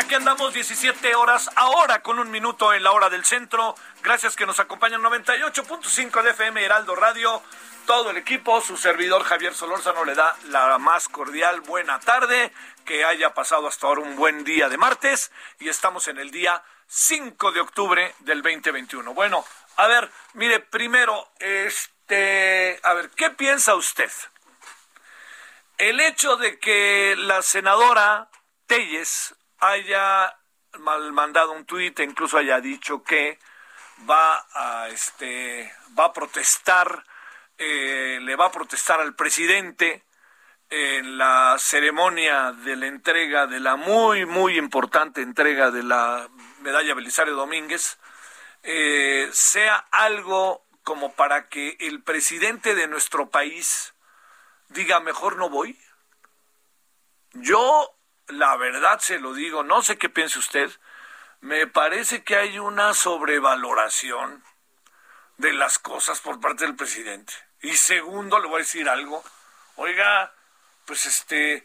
Aquí andamos 17 horas ahora con un minuto en la hora del centro. Gracias que nos acompañan 98.5 de FM Heraldo Radio. Todo el equipo, su servidor Javier Solórzano le da la más cordial buena tarde, que haya pasado hasta ahora un buen día de martes y estamos en el día 5 de octubre del 2021. Bueno, a ver, mire, primero, este, a ver, ¿qué piensa usted? El hecho de que la senadora Telles haya mal mandado un tuit incluso haya dicho que va a este va a protestar eh, le va a protestar al presidente en la ceremonia de la entrega de la muy muy importante entrega de la medalla Belisario Domínguez eh, sea algo como para que el presidente de nuestro país diga mejor no voy yo la verdad se lo digo, no sé qué piense usted, me parece que hay una sobrevaloración de las cosas por parte del presidente. Y segundo, le voy a decir algo, oiga, pues este,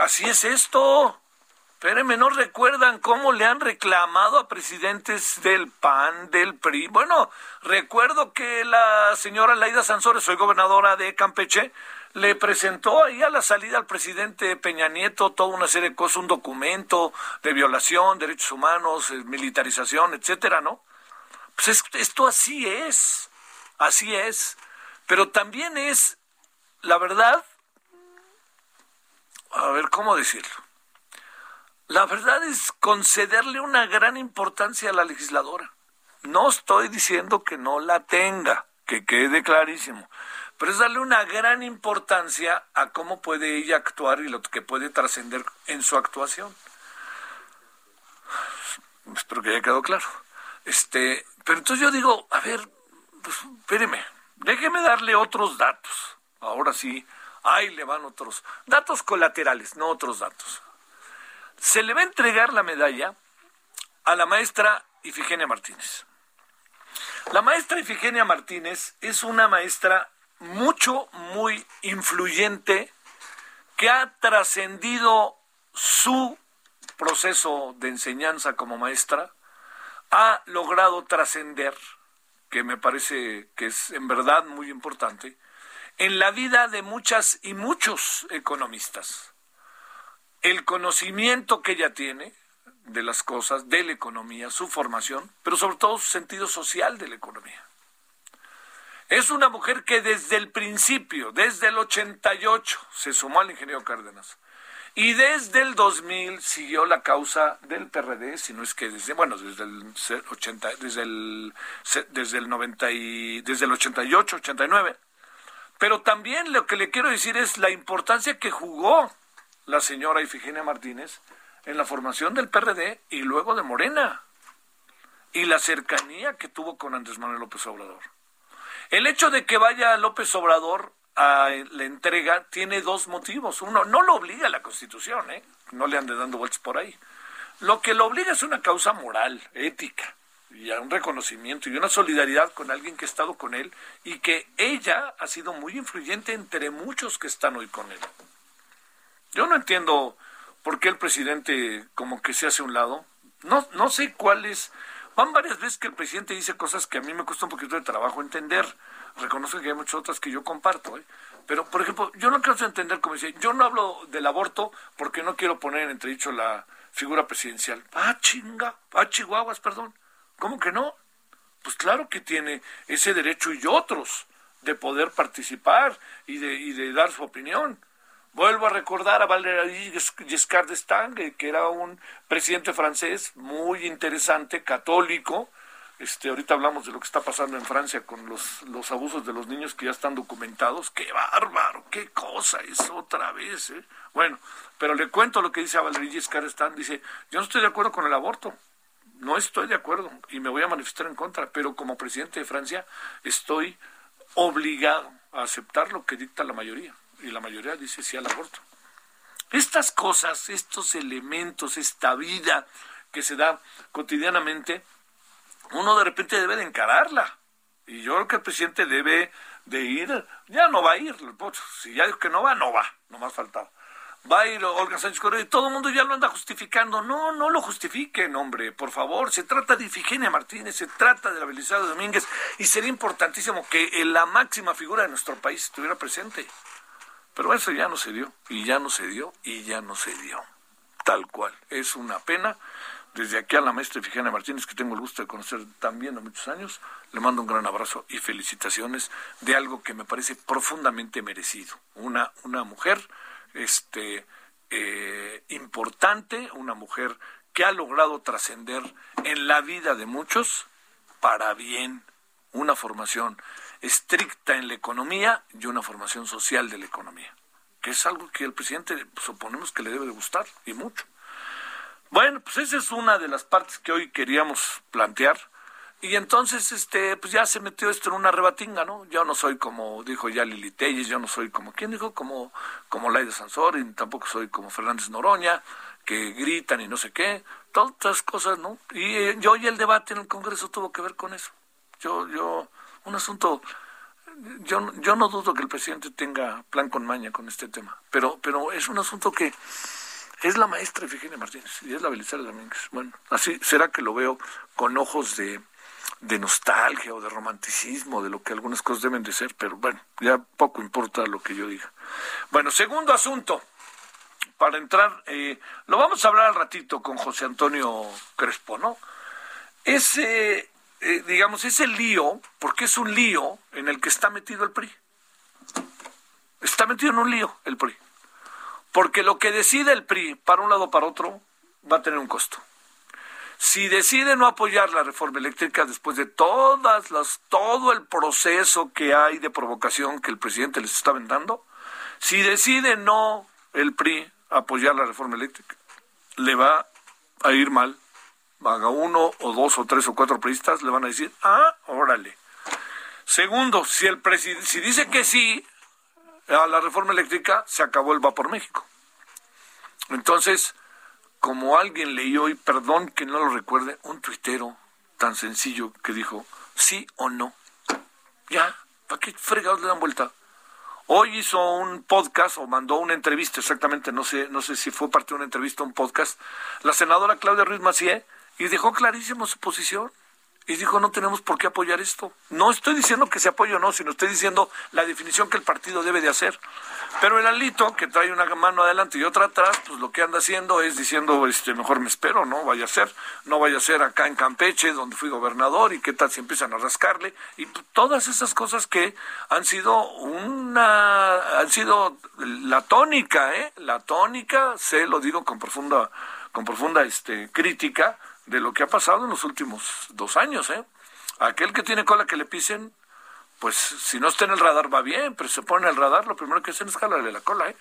así es esto. Espérenme, ¿no recuerdan cómo le han reclamado a presidentes del PAN, del PRI? Bueno, recuerdo que la señora Laida Sansores, soy gobernadora de Campeche, le presentó ahí a la salida al presidente Peña Nieto toda una serie de cosas, un documento de violación, derechos humanos, eh, militarización, etcétera, ¿no? Pues es- esto así es, así es. Pero también es, la verdad, a ver, ¿cómo decirlo? La verdad es concederle una gran importancia a la legisladora. No estoy diciendo que no la tenga, que quede clarísimo, pero es darle una gran importancia a cómo puede ella actuar y lo que puede trascender en su actuación. Espero que haya quedado claro. Este, pero entonces yo digo, a ver, pues espéreme, déjeme darle otros datos. Ahora sí, ahí le van otros datos colaterales, no otros datos. Se le va a entregar la medalla a la maestra Ifigenia Martínez. La maestra Ifigenia Martínez es una maestra mucho, muy influyente que ha trascendido su proceso de enseñanza como maestra, ha logrado trascender, que me parece que es en verdad muy importante, en la vida de muchas y muchos economistas. El conocimiento que ella tiene de las cosas, de la economía, su formación, pero sobre todo su sentido social de la economía. Es una mujer que desde el principio, desde el 88, se sumó al ingeniero Cárdenas. Y desde el 2000 siguió la causa del PRD, si no es que desde, bueno, desde el 80, desde el, desde el 90 y, desde el 88, 89. Pero también lo que le quiero decir es la importancia que jugó la señora Ifigenia Martínez en la formación del PRD y luego de Morena. Y la cercanía que tuvo con Andrés Manuel López Obrador. El hecho de que vaya López Obrador a la entrega tiene dos motivos. Uno, no lo obliga la Constitución, ¿eh? no le ande dando vueltas por ahí. Lo que lo obliga es una causa moral, ética. y un reconocimiento y una solidaridad con alguien que ha estado con él y que ella ha sido muy influyente entre muchos que están hoy con él. Yo no entiendo por qué el presidente como que se hace a un lado. No, no sé cuál es. Van varias veces que el presidente dice cosas que a mí me cuesta un poquito de trabajo entender. Reconozco que hay muchas otras que yo comparto. ¿eh? Pero, por ejemplo, yo no quiero entender como dice, yo no hablo del aborto porque no quiero poner en entredicho la figura presidencial. Ah, chinga, ah, chihuahuas, perdón. ¿Cómo que no? Pues claro que tiene ese derecho y otros de poder participar y de, y de dar su opinión. Vuelvo a recordar a Valéry Giscard d'Estaing, que era un presidente francés muy interesante, católico. Este, ahorita hablamos de lo que está pasando en Francia con los, los abusos de los niños que ya están documentados. ¡Qué bárbaro! ¡Qué cosa es otra vez! ¿eh? Bueno, pero le cuento lo que dice a Valéry Giscard d'Estaing. Dice, yo no estoy de acuerdo con el aborto no estoy de acuerdo y me voy a manifestar en contra, pero como presidente de Francia estoy obligado a aceptar lo que dicta la mayoría y la mayoría dice sí al aborto. Estas cosas, estos elementos, esta vida que se da cotidianamente, uno de repente debe de encararla. Y yo creo que el presidente debe de ir, ya no va a ir, si ya dijo que no va, no va, no más faltaba va a ir Olga Sánchez Cordero y todo el mundo ya lo anda justificando. No, no lo justifiquen, hombre, por favor. Se trata de Ifigenia Martínez, se trata de la Belisario Domínguez y sería importantísimo que la máxima figura de nuestro país estuviera presente. Pero eso ya no se dio, y ya no se dio, y ya no se dio. Tal cual. Es una pena. Desde aquí a la maestra Ifigenia Martínez, que tengo el gusto de conocer también a muchos años, le mando un gran abrazo y felicitaciones de algo que me parece profundamente merecido. Una, una mujer este, eh, importante, una mujer que ha logrado trascender en la vida de muchos para bien, una formación estricta en la economía y una formación social de la economía, que es algo que el presidente suponemos que le debe de gustar y mucho. Bueno, pues esa es una de las partes que hoy queríamos plantear. Y entonces, este, pues ya se metió esto en una rebatinga, ¿no? Yo no soy como, dijo ya Lili Telles, yo no soy como, ¿quién dijo? Como, como Laida Sansor, y tampoco soy como Fernández Noroña, que gritan y no sé qué, todas estas cosas, ¿no? Y eh, yo y el debate en el Congreso tuvo que ver con eso. Yo, yo, un asunto, yo, yo no dudo que el presidente tenga plan con maña con este tema, pero, pero es un asunto que es la maestra Efigenia Martínez y es la Belisario Domínguez. Bueno, así será que lo veo con ojos de de nostalgia o de romanticismo de lo que algunas cosas deben de ser, pero bueno, ya poco importa lo que yo diga. Bueno, segundo asunto, para entrar, eh, lo vamos a hablar al ratito con José Antonio Crespo, ¿no? Eh, digamos, ese lío, porque es un lío en el que está metido el PRI. Está metido en un lío el PRI. Porque lo que decide el PRI para un lado o para otro va a tener un costo. Si decide no apoyar la reforma eléctrica después de todas las, todo el proceso que hay de provocación que el presidente les está vendando, si decide no el PRI apoyar la reforma eléctrica, le va a ir mal. Haga uno o dos o tres o cuatro priistas, le van a decir, ah, órale. Segundo, si el si dice que sí a la reforma eléctrica, se acabó el vapor México. Entonces, como alguien leyó, y perdón que no lo recuerde, un tuitero tan sencillo que dijo, sí o no. Ya, ¿para qué fregados le dan vuelta? Hoy hizo un podcast o mandó una entrevista, exactamente, no sé, no sé si fue parte de una entrevista o un podcast, la senadora Claudia Ruiz Macié, y dejó clarísimo su posición y dijo no tenemos por qué apoyar esto. No estoy diciendo que se apoye o no, sino estoy diciendo la definición que el partido debe de hacer. Pero el alito, que trae una mano adelante y otra atrás, pues lo que anda haciendo es diciendo, este, mejor me espero, no vaya a ser, no vaya a ser acá en Campeche, donde fui gobernador, y qué tal si empiezan a rascarle, y todas esas cosas que han sido una, han sido la tónica, ¿eh? La tónica, se lo digo con profunda, con profunda, este, crítica, de lo que ha pasado en los últimos dos años, ¿eh? Aquel que tiene cola que le pisen, pues si no está en el radar va bien, pero se pone en el radar, lo primero que hacen es jalarle la cola, ¿eh?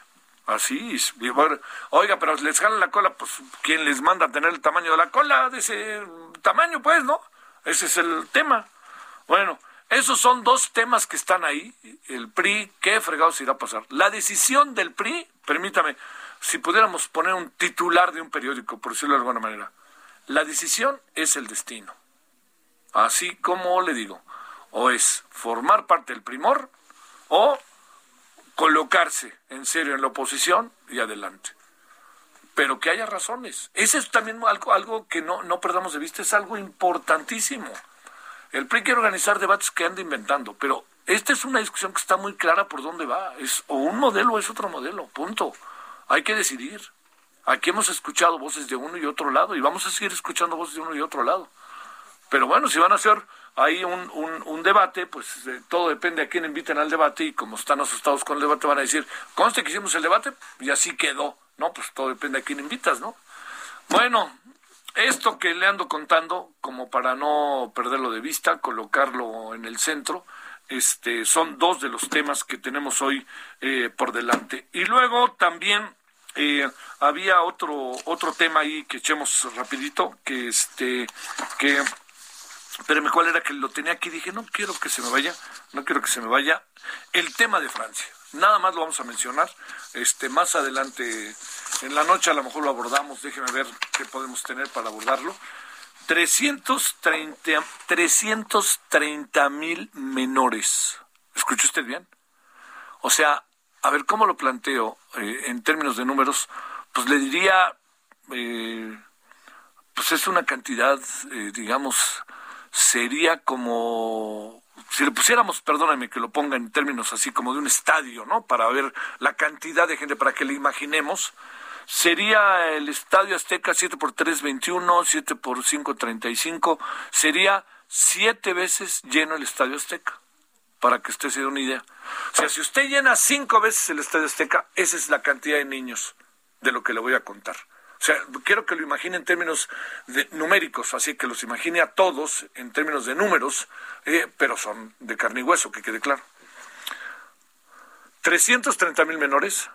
Así, oiga, pero les jalan la cola, pues ¿quién les manda a tener el tamaño de la cola? De ese tamaño, pues, ¿no? Ese es el tema. Bueno, esos son dos temas que están ahí. El PRI, ¿qué fregados irá a pasar? La decisión del PRI, permítame, si pudiéramos poner un titular de un periódico, por decirlo de alguna manera, la decisión es el destino. Así como le digo, o es formar parte del primor o colocarse en serio en la oposición y adelante. Pero que haya razones. Ese es también algo, algo que no, no perdamos de vista, es algo importantísimo. El PRI quiere organizar debates que anda inventando, pero esta es una discusión que está muy clara por dónde va. Es o un modelo o es otro modelo, punto. Hay que decidir. Aquí hemos escuchado voces de uno y otro lado y vamos a seguir escuchando voces de uno y otro lado. Pero bueno, si van a hacer ahí un, un, debate, pues eh, todo depende a quién inviten al debate y como están asustados con el debate van a decir, conste que hicimos el debate y así quedó. No, pues todo depende a quién invitas, ¿no? Bueno, esto que le ando contando, como para no perderlo de vista, colocarlo en el centro, este, son dos de los temas que tenemos hoy eh, por delante. Y luego también eh, había otro otro tema ahí que echemos rapidito, que este, que Espérame, ¿cuál era que lo tenía aquí? Dije, no quiero que se me vaya, no quiero que se me vaya. El tema de Francia. Nada más lo vamos a mencionar. Este, más adelante, en la noche a lo mejor lo abordamos. Déjeme ver qué podemos tener para abordarlo. 330 mil menores. ¿Escucha usted bien? O sea, a ver, ¿cómo lo planteo eh, en términos de números? Pues le diría, eh, pues es una cantidad, eh, digamos, sería como si le pusiéramos, perdóname que lo ponga en términos así como de un estadio, ¿no? Para ver la cantidad de gente, para que le imaginemos, sería el Estadio Azteca 7 por 3, 21, 7 por 5, 35, sería siete veces lleno el Estadio Azteca, para que usted se dé una idea. O sea, si usted llena cinco veces el Estadio Azteca, esa es la cantidad de niños de lo que le voy a contar. O sea, quiero que lo imagine en términos numéricos, así que los imagine a todos en términos de números, eh, pero son de carne y hueso, que quede claro. 330 mil menores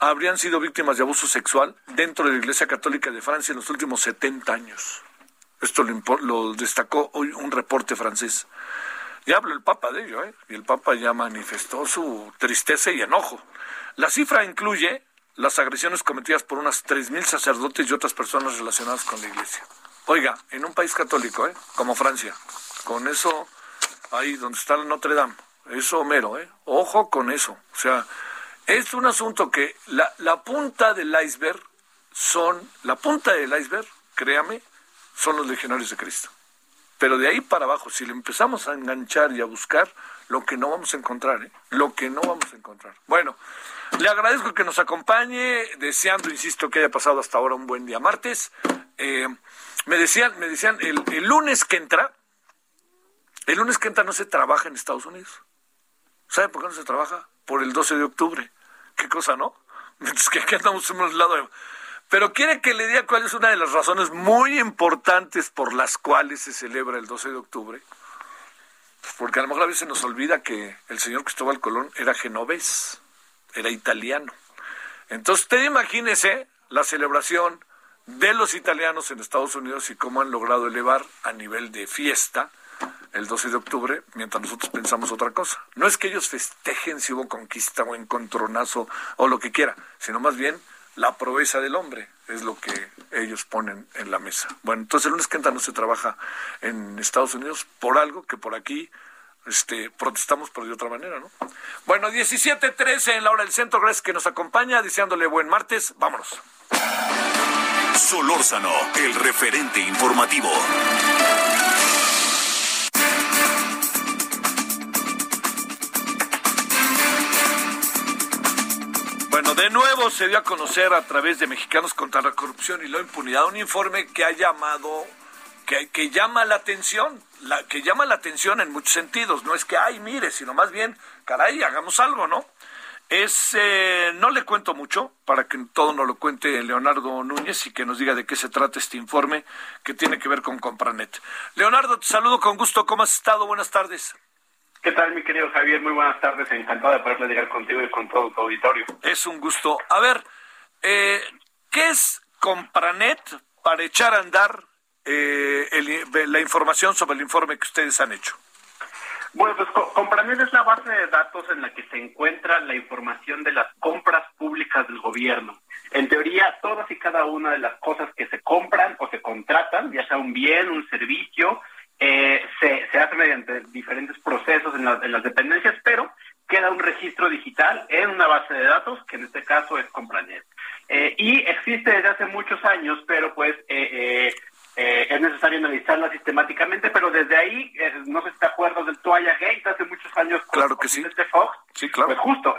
habrían sido víctimas de abuso sexual dentro de la Iglesia Católica de Francia en los últimos 70 años. Esto lo, lo destacó hoy un reporte francés. Y habla el Papa de ello, ¿eh? y el Papa ya manifestó su tristeza y enojo. La cifra incluye las agresiones cometidas por unas 3.000 sacerdotes y otras personas relacionadas con la iglesia. Oiga, en un país católico, ¿eh? como Francia, con eso, ahí donde está Notre Dame, eso mero, ¿eh? ojo con eso. O sea, es un asunto que la, la punta del iceberg son, la punta del iceberg, créame, son los legionarios de Cristo. Pero de ahí para abajo, si le empezamos a enganchar y a buscar, lo que no vamos a encontrar, ¿eh? lo que no vamos a encontrar. Bueno, le agradezco que nos acompañe, deseando, insisto, que haya pasado hasta ahora un buen día martes. Eh, me decían, me decían, el, lunes que entra, el lunes que entra no se trabaja en Estados Unidos. ¿Sabe por qué no se trabaja? Por el 12 de octubre. Qué cosa, ¿no? Es que aquí andamos en un lado de... Pero quiere que le diga cuál es una de las razones muy importantes por las cuales se celebra el 12 de octubre. Porque a lo mejor a veces nos olvida que el señor Cristóbal Colón era genovés era italiano. Entonces, usted imagínese la celebración de los italianos en Estados Unidos y cómo han logrado elevar a nivel de fiesta el 12 de octubre, mientras nosotros pensamos otra cosa. No es que ellos festejen si hubo conquista o encontronazo o lo que quiera, sino más bien la proeza del hombre es lo que ellos ponen en la mesa. Bueno, entonces el lunes que entra no se trabaja en Estados Unidos por algo que por aquí este, protestamos por de otra manera, ¿no? Bueno, 17.13 en la hora del centro, gracias que nos acompaña, deseándole buen martes, vámonos. Solórzano, el referente informativo. De nuevo se dio a conocer a través de Mexicanos contra la Corrupción y la Impunidad un informe que ha llamado que, llama la atención, la, que llama la atención en muchos sentidos. No es que, ay, mire, sino más bien, caray, hagamos algo, ¿no? Es, eh, no le cuento mucho para que todo nos lo cuente Leonardo Núñez y que nos diga de qué se trata este informe que tiene que ver con Compranet. Leonardo, te saludo con gusto. ¿Cómo has estado? Buenas tardes. ¿Qué tal, mi querido Javier? Muy buenas tardes. Encantado de poderle llegar contigo y con todo tu auditorio. Es un gusto. A ver, eh, ¿qué es Compranet para echar a andar eh, la información sobre el informe que ustedes han hecho? Bueno, pues Compranet es la base de datos en la que se encuentra la información de las compras públicas del gobierno. En teoría, todas y cada una de las cosas que se compran o se contratan, ya sea un bien, un servicio, eh, se, se hace mediante diferentes procesos en, en las dependencias, pero queda un registro digital en una base de datos, que en este caso es Compranet. Eh, y existe desde hace muchos años, pero pues eh, eh, es necesario analizarla sistemáticamente, pero desde ahí, no sé si te acuerdas del Toalla Gate hace muchos años. Claro que sí. Este Fox, sí, claro. Pues justo,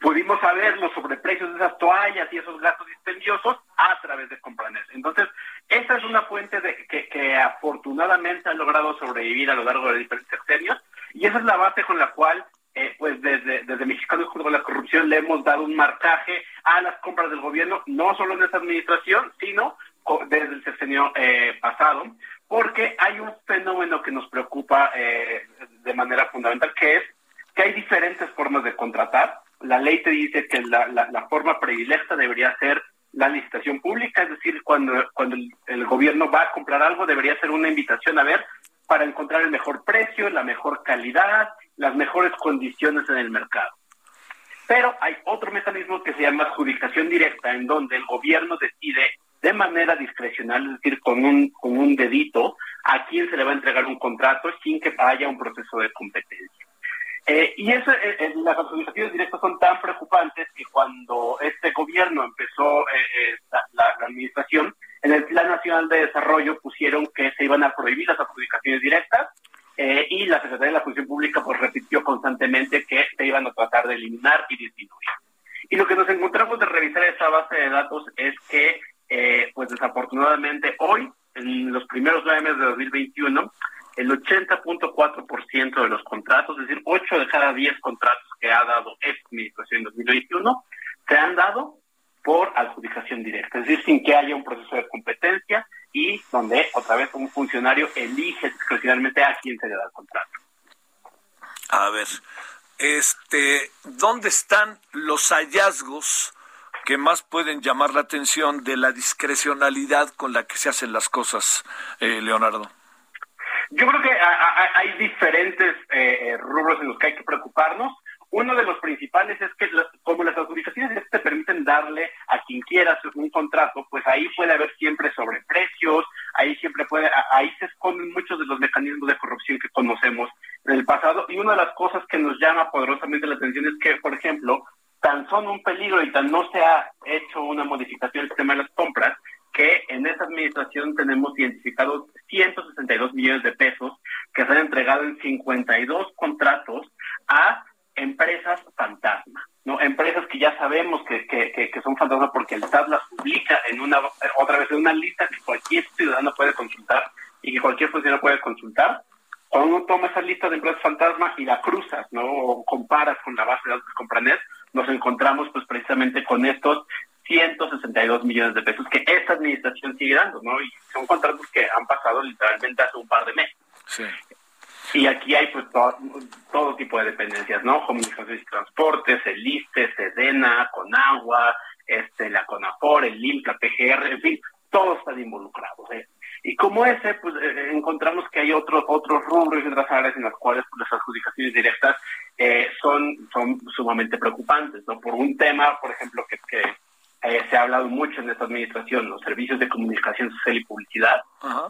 pudimos saber los sobreprecios de esas toallas y esos gastos dispendiosos a través de Compranet. Entonces, esa es una fuente de, que, que afortunadamente ha logrado sobrevivir a lo largo de diferentes sexenios y esa es la base con la cual eh, pues desde, desde Mexicanos contra la Corrupción le hemos dado un marcaje a las compras del gobierno, no solo en esta administración, sino desde el sexenio eh, pasado, porque hay un fenómeno que nos preocupa eh, de manera fundamental, que es que hay diferentes formas de contratar. La ley te dice que la, la, forma predilecta debería ser la licitación pública, es decir, cuando, cuando el, gobierno va a comprar algo, debería ser una invitación a ver para encontrar el mejor precio, la mejor calidad, las mejores condiciones en el mercado. Pero hay otro mecanismo que se llama adjudicación directa, en donde el gobierno decide de manera discrecional, es decir, con un, con un dedito, a quién se le va a entregar un contrato sin que haya un proceso de competencia. Eh, y eh, eh, las adjudicaciones directas son tan preocupantes que cuando este gobierno empezó la, administración, en el Plan Nacional de Desarrollo pusieron que se iban a prohibir las adjudicaciones directas eh, y la Secretaría de la Función Pública pues repitió constantemente que se iban a tratar de eliminar y disminuir. Y lo que nos encontramos de revisar esa base de datos es que, eh, pues desafortunadamente hoy, en los primeros nueve meses de 2021, el 80.4% de los contratos, es decir, 8 de cada 10 contratos que ha dado esta administración en 2021, se han dado por adjudicación directa, es decir, sin que haya un proceso de competencia y donde otra vez un funcionario elige discrecionalmente a quién se le da el contrato. A ver, este, ¿dónde están los hallazgos que más pueden llamar la atención de la discrecionalidad con la que se hacen las cosas, eh, Leonardo? Yo creo que hay diferentes eh, rubros en los que hay que preocuparnos. Uno de los principales es que como las adjudicaciones te permiten darle a quien quieras un contrato, pues ahí puede haber siempre sobreprecios, ahí siempre puede, ahí se esconden muchos de los mecanismos de corrupción que conocemos en el pasado. Y una de las cosas que nos llama poderosamente la atención es que, por ejemplo, tan son un peligro y tan no se ha hecho una modificación del sistema de las compras, que en esta administración tenemos identificados 162 millones de pesos que se han entregado en 52 contratos a empresas fantasma, ¿no? Empresas que ya sabemos que, que, que, son fantasma porque el SAT las publica en una, otra vez en una lista que cualquier ciudadano puede consultar y que cualquier funcionario puede consultar. Cuando uno toma esa lista de empresas fantasma y la cruzas, ¿no? O comparas con la base de datos de Compranet, nos encontramos pues precisamente con estos 162 millones de pesos que esta administración sigue dando, ¿no? Y son contratos que han pasado literalmente hace un par de meses. Sí. Y aquí hay pues todo, tipo de dependencias, ¿no? Comunicaciones y transportes, el ISTE, SEDENA, CONAGUA, este, la CONAFOR, el la PGR, en fin, todos están involucrados. ¿eh? Y como ese, pues eh, encontramos que hay otros otros rubros y otras áreas en las cuales pues, las adjudicaciones directas eh, son, son sumamente preocupantes, ¿no? Por un tema, por ejemplo, que, que eh, se ha hablado mucho en esta administración, los servicios de comunicación social y publicidad,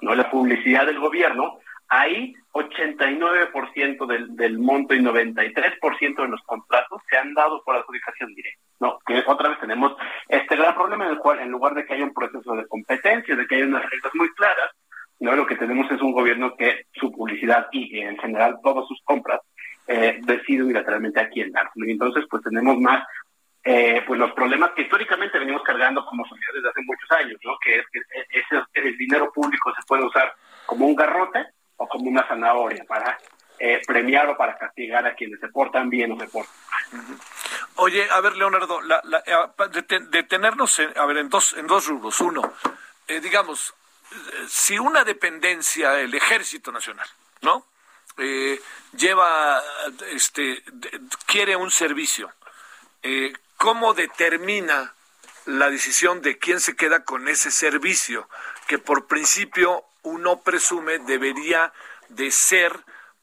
¿no? La publicidad del gobierno, Ahí 89% del, del monto y 93% de los contratos se han dado por adjudicación directa. No, que otra vez tenemos este gran problema en el cual en lugar de que haya un proceso de competencia, de que haya unas reglas muy claras, no lo que tenemos es un gobierno que su publicidad y en general todas sus compras eh, decide unilateralmente a quién dar. Y entonces pues tenemos más eh, pues los problemas que históricamente venimos cargando como sociedad desde hace muchos años, ¿no? Que es que ese, el dinero público se puede usar como un garrote o como una zanahoria para eh, premiar o para castigar a quienes se portan bien o se portan mal. Oye, a ver, Leonardo, la, eh, detenernos en, a ver, en dos, en dos rubros. Uno, eh, digamos, si una dependencia, el Ejército Nacional, ¿no? lleva, este, quiere un servicio, ¿cómo determina la decisión de quién se queda con ese servicio? Que por principio uno presume debería de ser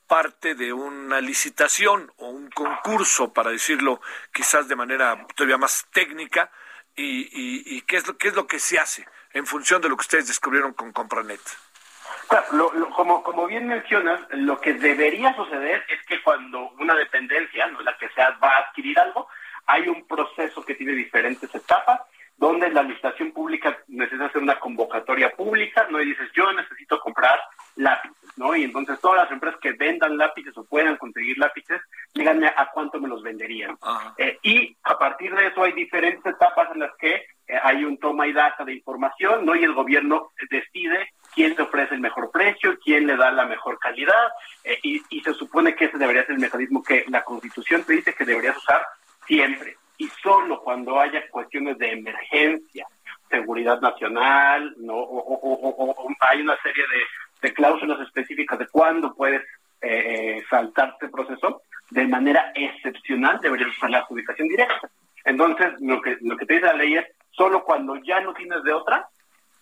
parte de una licitación o un concurso, para decirlo quizás de manera todavía más técnica, y, qué, es lo, qué es lo que se hace en función de lo que ustedes descubrieron con Compranet. Claro, como, como bien mencionas, lo que debería suceder es que cuando una dependencia, no la que sea, va a adquirir algo, hay un proceso que tiene diferentes etapas, donde la licitación pública necesita hacer una convocatoria pública, ¿no? Y dices, yo necesito comprar lápices, ¿no? Y entonces todas las empresas que vendan lápices o puedan conseguir lápices, díganme a cuánto me los venderían. Eh, y a partir de eso hay diferentes etapas en las que eh, hay un toma y data de información, ¿no? Y el gobierno decide quién te ofrece el mejor precio, quién le da la mejor calidad, eh, y, y se supone que ese debería ser el mecanismo que la Constitución te dice que deberías usar siempre y solo cuando haya cuestiones de emergencia, seguridad nacional, no o, hay una serie de, cláusulas específicas de cuándo puedes eh, saltar este proceso, de manera excepcional deberías usar la adjudicación directa. Entonces, lo que, lo que te dice la ley es, solo cuando ya no tienes de otra,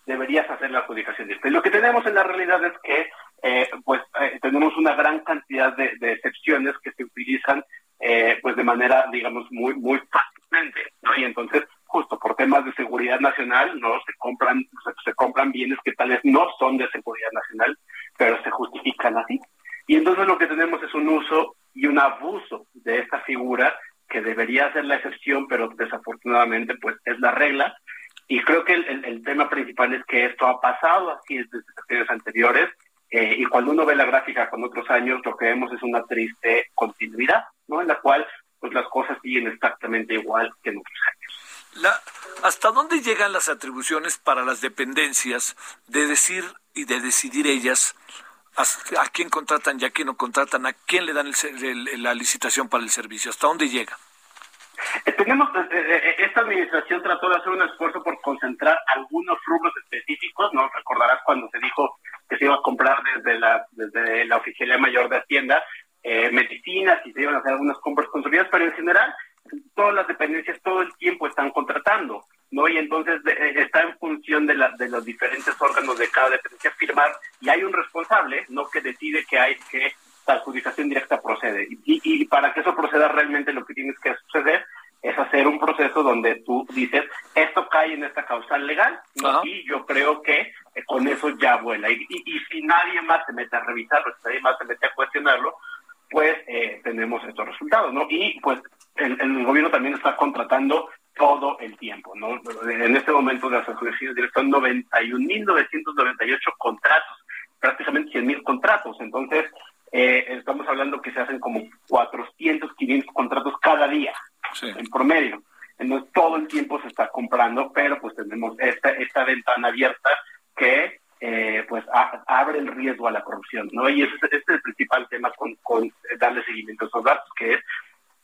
deberías hacer la adjudicación directa. Y lo que tenemos en la realidad es que eh, pues eh, tenemos una gran cantidad de, de excepciones que se utilizan eh, pues de manera, digamos, muy, muy fácilmente. Y entonces, justo por temas de seguridad nacional, ¿no? Se compran, se, compran bienes que tal vez no son de seguridad nacional, pero se justifican así. Y entonces lo que tenemos es un uso y un abuso de esta figura que debería ser la excepción, pero desafortunadamente pues es la regla. Y creo que el, el, tema principal es que esto ha pasado así desde años anteriores eh, y cuando uno ve la gráfica con otros años, lo que vemos es una triste continuidad, ¿no? En la cual pues las cosas siguen exactamente igual que en otros años. La, ¿Hasta dónde llegan las atribuciones para las dependencias de decir y de decidir ellas a, quién contratan y a quién no contratan, a quién le dan la licitación para el servicio? ¿Hasta dónde llega? Eh, tenemos, eh, esta administración trató de hacer un esfuerzo por concentrar algunos rubros específicos, ¿no? Recordarás cuando se dijo que se iba a comprar desde la, desde la Oficialía Mayor de Hacienda, eh, medicinas y se iban a hacer algunas compras consolidadas, pero en general todas las dependencias todo el tiempo están contratando, ¿no? Y entonces eh, está en función de, la, de los diferentes órganos de cada dependencia firmar y hay un responsable, ¿no? Que decide que hay que la adjudicación directa procede. Y, y para que eso proceda realmente lo que tienes que suceder es hacer un proceso donde tú dices, esto cae en esta causal legal, y yo creo que con eso ya vuela. Y, y, si nadie más se mete a revisarlo, si nadie más se mete a cuestionarlo, pues eh, tenemos estos resultados, ¿no? Y pues el, el, gobierno también está contratando todo el tiempo, ¿no? En este momento de las asociaciones son 91.998 contratos, prácticamente 100.000 contratos. Entonces, eh, estamos hablando que se hacen como 400, 500 contratos cada día en promedio. Entonces todo el tiempo se está comprando, pero pues tenemos esta, esta ventana abierta que eh, pues abre el riesgo a la corrupción, ¿no? Y ese, es el principal tema con darle seguimiento a esos datos, que es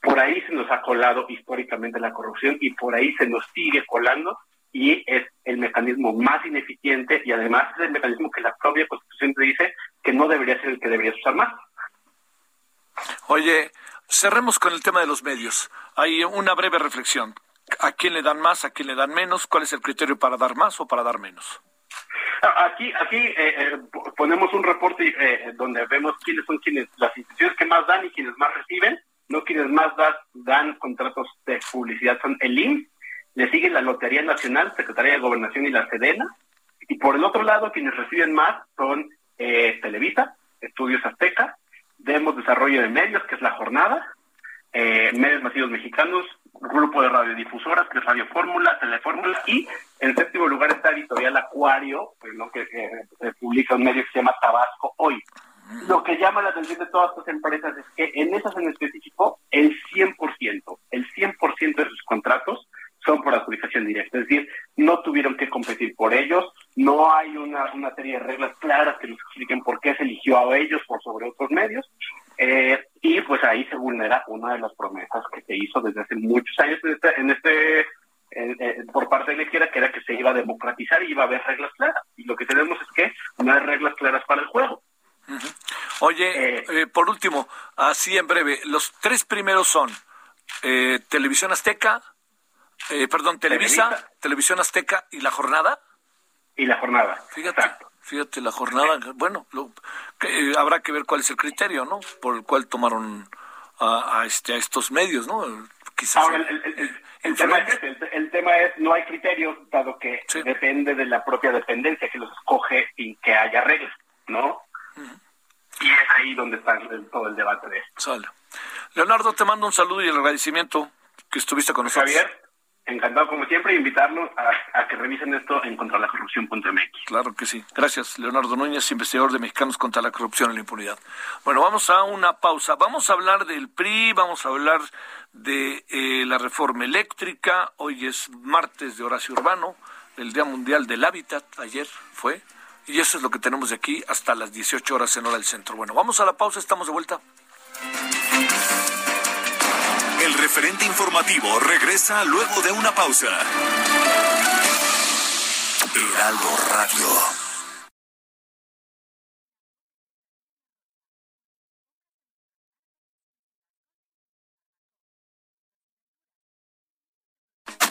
por ahí se nos ha colado históricamente la corrupción y por ahí se nos sigue colando y es el mecanismo más ineficiente y además es el mecanismo que la propia Constitución te dice que no debería ser el que deberías usar más. Oye, Cerremos con el tema de los medios. Hay una breve reflexión. ¿A quién le dan más, a quién le dan menos? ¿Cuál es el criterio para dar más o para dar menos? Aquí, aquí eh, eh, ponemos un reporte eh, donde vemos quiénes son quienes, las instituciones que más dan y quienes más reciben. No quienes más dan contratos de publicidad son el INS, le sigue la Lotería Nacional, Secretaría de Gobernación y la Sedena. Y por el otro lado, quienes reciben más son Televisa, Estudios Azteca, Demos Desarrollo de Medios, que es la jornada, eh, Medios Masivos Mexicanos, Grupo de Radiodifusoras, que es Radio Fórmula, Telefórmula, y en séptimo lugar está Editorial Acuario, pues, que publica un medio que se llama Tabasco Hoy. Lo que llama la atención de todas estas empresas es que en esas en específico, el 100%, el 100% de sus contratos son por adjudicación directa, es decir, no tuvieron que competir por ellos, no hay una, una serie de reglas claras que nos expliquen por qué se eligió a ellos por sobre otros medios, eh, y pues ahí se vulnera una de las promesas que se hizo desde hace muchos años en este, en por parte de la izquierda, que era que se iba a democratizar y iba a haber reglas claras, y lo que tenemos es que no hay reglas claras para el juego. Oye, eh, eh, por último, así en breve, los tres primeros son Televisión Azteca, eh, perdón, Televisa, Televisión Azteca y La Jornada. Y La Jornada. Fíjate, fíjate, La Jornada, bueno, lo, que, eh, habrá que ver cuál es el criterio, ¿no? Por el cual tomaron a, este, a estos medios, ¿no? Quizás. el, tema es, el, tema es, no hay criterio, dado que depende de la propia dependencia que los escoge y que haya reglas. ¿no? Y es ahí donde está todo el debate de esto. Sale. Leonardo, te mando un saludo y el agradecimiento que estuviste con nosotros. Javier, encantado como siempre invitarlos a, que revisen esto en contralacorrupción.mx. Claro que sí. Gracias, Leonardo Núñez, investigador de Mexicanos contra la Corrupción y la Impunidad. Bueno, vamos a una pausa. Vamos a hablar del PRI, vamos a hablar de eh, la reforma eléctrica. Hoy es martes de Horacio Urbano, el Día Mundial del Hábitat. Ayer fue. Y eso es lo que tenemos de aquí hasta las 18 horas en hora del centro. Bueno, vamos a la pausa, estamos de vuelta. Referente informativo regresa luego de una pausa. Heraldo Radio.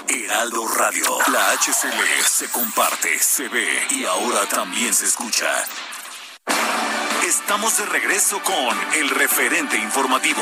Heraldo Radio. La HCL se comparte, se ve y ahora también se escucha. Estamos de regreso con el referente informativo.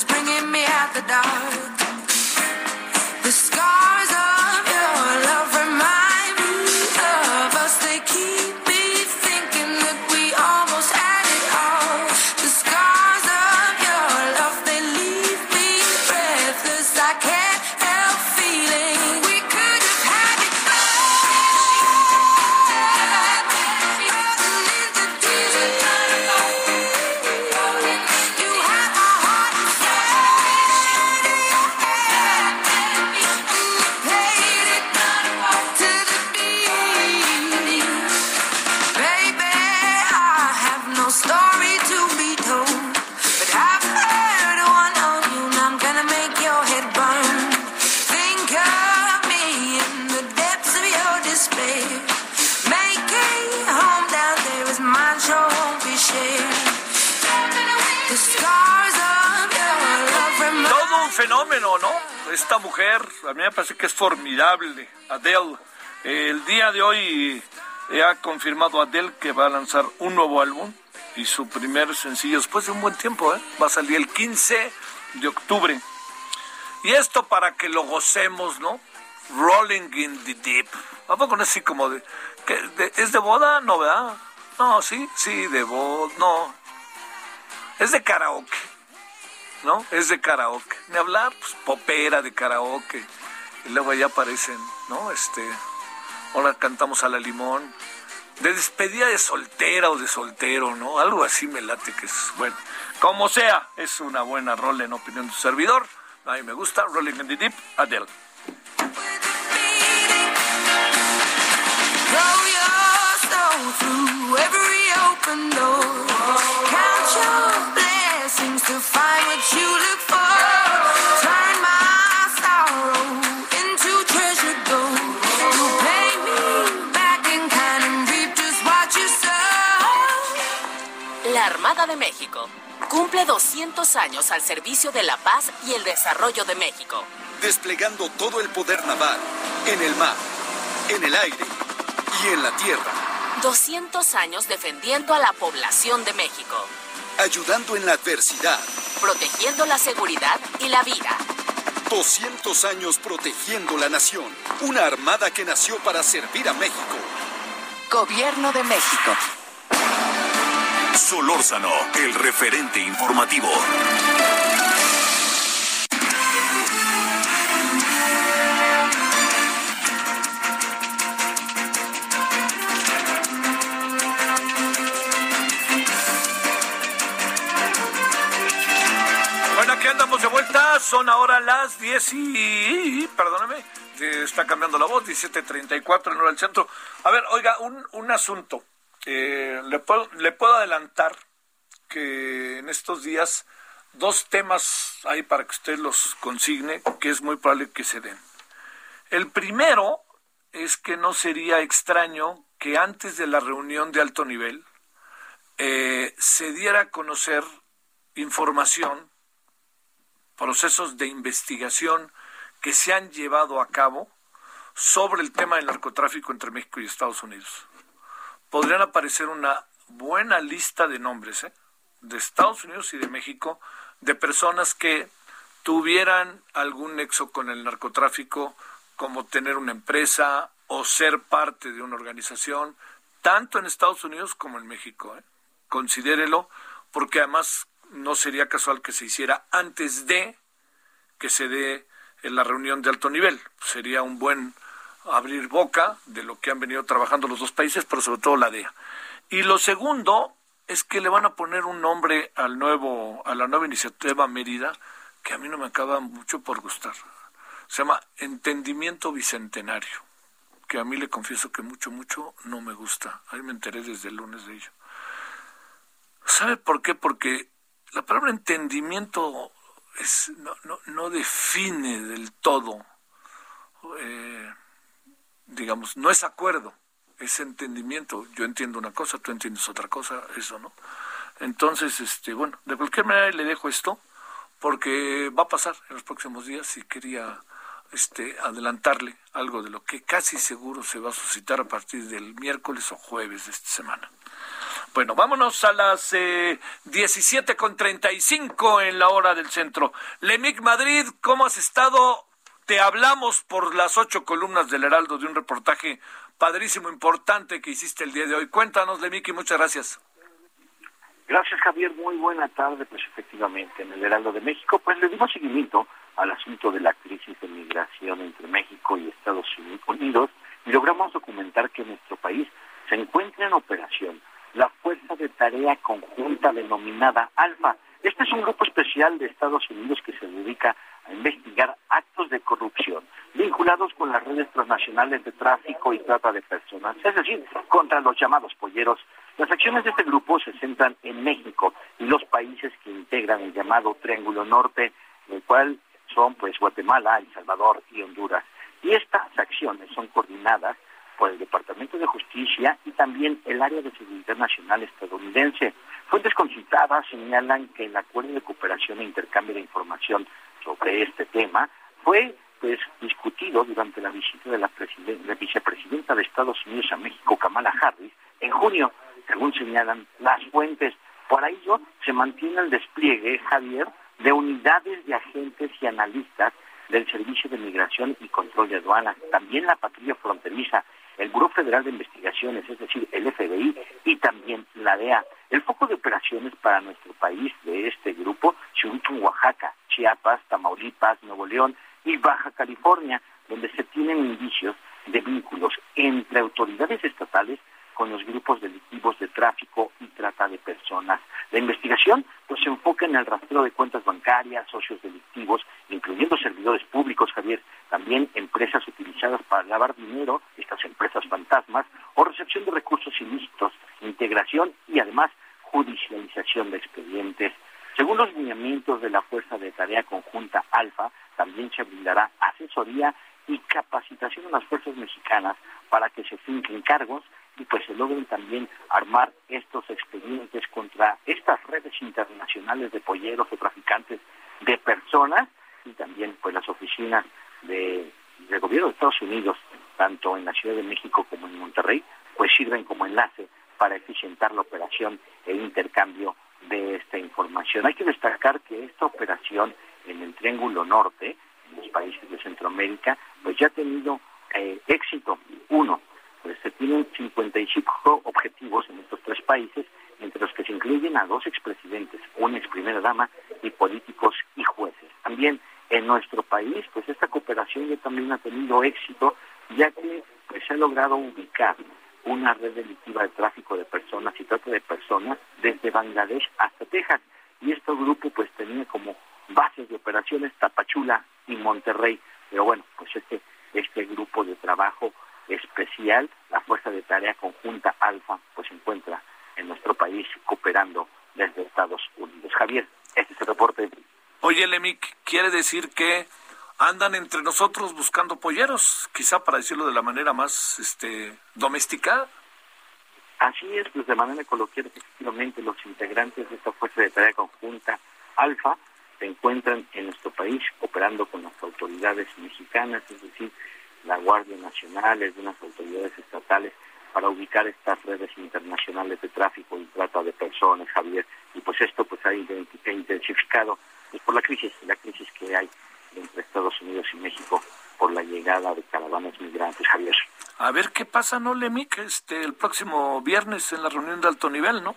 It's bringing me out the dark. Fenómeno, ¿no? Esta mujer, a mí me parece que es formidable, Adele. El día de hoy ha confirmado Adele que va a lanzar un nuevo álbum y su primer sencillo después de un buen tiempo, ¿eh? Va a salir el 15 de octubre. Y esto para que lo gocemos, ¿no? Rolling in the Deep. ¿A poco no es así como de, ¿Es de boda? No, ¿verdad? No, sí, sí, de boda, no. Es de karaoke. ¿No? Es de karaoke. Ni hablar, pues popera de karaoke. Y luego ya aparecen, ¿no? Este, ahora cantamos a la limón. De despedida de soltera o de soltero, ¿no? Algo así me late que es bueno. Como sea, es una buena rol en opinión de su servidor. A mí me gusta. Rolling in the Deep, Adele. La Armada de México cumple 200 años al servicio de la paz y el desarrollo de México. Desplegando todo el poder naval, en el mar, en el aire y en la tierra. 200 años defendiendo a la población de México ayudando en la adversidad, protegiendo la seguridad y la vida. 200 años protegiendo la nación. Una armada que nació para servir a México. Gobierno de México. Solórzano, el referente informativo. Andamos de vuelta, son ahora las 10 y... perdóname, está cambiando la voz, 17.34 en hora del centro. A ver, oiga, un, un asunto. Eh, le, puedo, le puedo adelantar que en estos días dos temas ahí para que usted los consigne, que es muy probable que se den. El primero es que no sería extraño que antes de la reunión de alto nivel eh, se diera a conocer información, procesos de investigación que se han llevado a cabo sobre el tema del narcotráfico entre México y Estados Unidos. Podrían aparecer una buena lista de nombres ¿eh? de Estados Unidos y de México de personas que tuvieran algún nexo con el narcotráfico, como tener una empresa o ser parte de una organización, tanto en Estados Unidos como en México. ¿eh? Considérelo, porque además no sería casual que se hiciera antes de que se dé en la reunión de alto nivel. Sería un buen abrir boca de lo que han venido trabajando los dos países, pero sobre todo la DEA. Y lo segundo es que le van a poner un nombre al nuevo, a la nueva iniciativa Mérida, que a mí no me acaba mucho por gustar. Se llama Entendimiento Bicentenario, que a mí le confieso que mucho, mucho no me gusta. Ahí me enteré desde el lunes de ello. ¿Sabe por qué? Porque la palabra entendimiento es, no, no, no define del todo, eh, digamos, no es acuerdo ese entendimiento. Yo entiendo una cosa, tú entiendes otra cosa, eso, ¿no? Entonces, este, bueno, de cualquier manera le dejo esto porque va a pasar en los próximos días y quería este, adelantarle algo de lo que casi seguro se va a suscitar a partir del miércoles o jueves de esta semana. Bueno, vámonos a las eh, 17.35 en la hora del centro. Lemic Madrid, ¿cómo has estado? Te hablamos por las ocho columnas del Heraldo de un reportaje padrísimo, importante que hiciste el día de hoy. Cuéntanos, Lemiki, muchas gracias. Gracias, Javier. Muy buena tarde. Pues efectivamente, en el Heraldo de México, pues le dimos seguimiento al asunto de la crisis de migración entre México y Estados Unidos y logramos documentar que nuestro país se encuentra en operación la Fuerza de Tarea Conjunta denominada ALFA. Este es un grupo especial de Estados Unidos que se dedica a investigar actos de corrupción vinculados con las redes transnacionales de tráfico y trata de personas, es decir, contra los llamados polleros. Las acciones de este grupo se centran en México y los países que integran el llamado Triángulo Norte, el cual son pues Guatemala, El Salvador y Honduras. Y estas acciones son coordinadas por el Departamento de Justicia y también el Área de Seguridad Nacional estadounidense. Fuentes consultadas señalan que el acuerdo de cooperación e intercambio de información sobre este tema fue pues discutido durante la visita de la, la vicepresidenta de Estados Unidos a México, Kamala Harris, en junio, según señalan las fuentes. Por ello se mantiene el despliegue, Javier, de unidades de agentes y analistas del Servicio de Migración y Control de Aduanas, también la patrulla fronteriza, el Buró Federal de Investigaciones, es decir, el FBI y también la DEA. El foco de operaciones para nuestro país de este grupo se ubica en Oaxaca, Chiapas, Tamaulipas, Nuevo León y Baja California, donde se tienen indicios de vínculos entre autoridades estatales con los grupos delictivos de tráfico y trata de personas. La investigación pues, se enfoca en el rastreo de cuentas bancarias, socios delictivos, incluyendo servidores públicos, Javier, también empresas utilizadas para lavar dinero, estas empresas fantasmas, o recepción de recursos ilícitos, integración y además judicialización de expedientes. Según los lineamientos de la Fuerza de Tarea Conjunta Alfa, también se brindará asesoría y capacitación a las fuerzas mexicanas para que se finquen cargos y pues se logren también armar estos expedientes contra estas redes internacionales de polleros o traficantes de personas y también pues las oficinas de, del gobierno de Estados Unidos, tanto en la Ciudad de México como en Monterrey, pues sirven como enlace para eficientar la operación e intercambio de esta información. Hay que destacar que esta operación en el Triángulo Norte, en los países de Centroamérica, pues ya ha tenido eh, éxito. Uno, pues se tienen 55 objetivos en estos tres países, entre los que se incluyen a dos expresidentes, una ex primera dama y políticos y jueces. También en nuestro país, pues esta cooperación ya también ha tenido éxito, ya que pues se ha logrado ubicar una red delictiva de tráfico de personas y trata de personas desde Bangladesh hasta Texas. Y este grupo pues tenía como bases de operaciones Tapachula y Monterrey. Pero bueno, pues este, este grupo de trabajo especial, la Fuerza de Tarea Conjunta Alfa, pues se encuentra en nuestro país cooperando desde Estados Unidos. Javier, Este es el reporte. Oye, Lemic, ¿quiere decir que andan entre nosotros buscando polleros? Quizá para decirlo de la manera más este, domesticada. Así es, pues de manera coloquial, efectivamente, los integrantes de esta fuerza de tarea conjunta Alfa se encuentran en nuestro país operando con las autoridades mexicanas, es decir, la Guardia Nacional, de unas autoridades estatales, para ubicar estas redes internacionales de tráfico y trata de personas, Javier. Y pues esto pues ha intensificado pues, por la crisis, la crisis que hay entre Estados Unidos y México por la llegada de caravanas migrantes, Javier. A ver qué pasa, ¿no, Lemic? Este, el próximo viernes en la reunión de alto nivel, ¿no?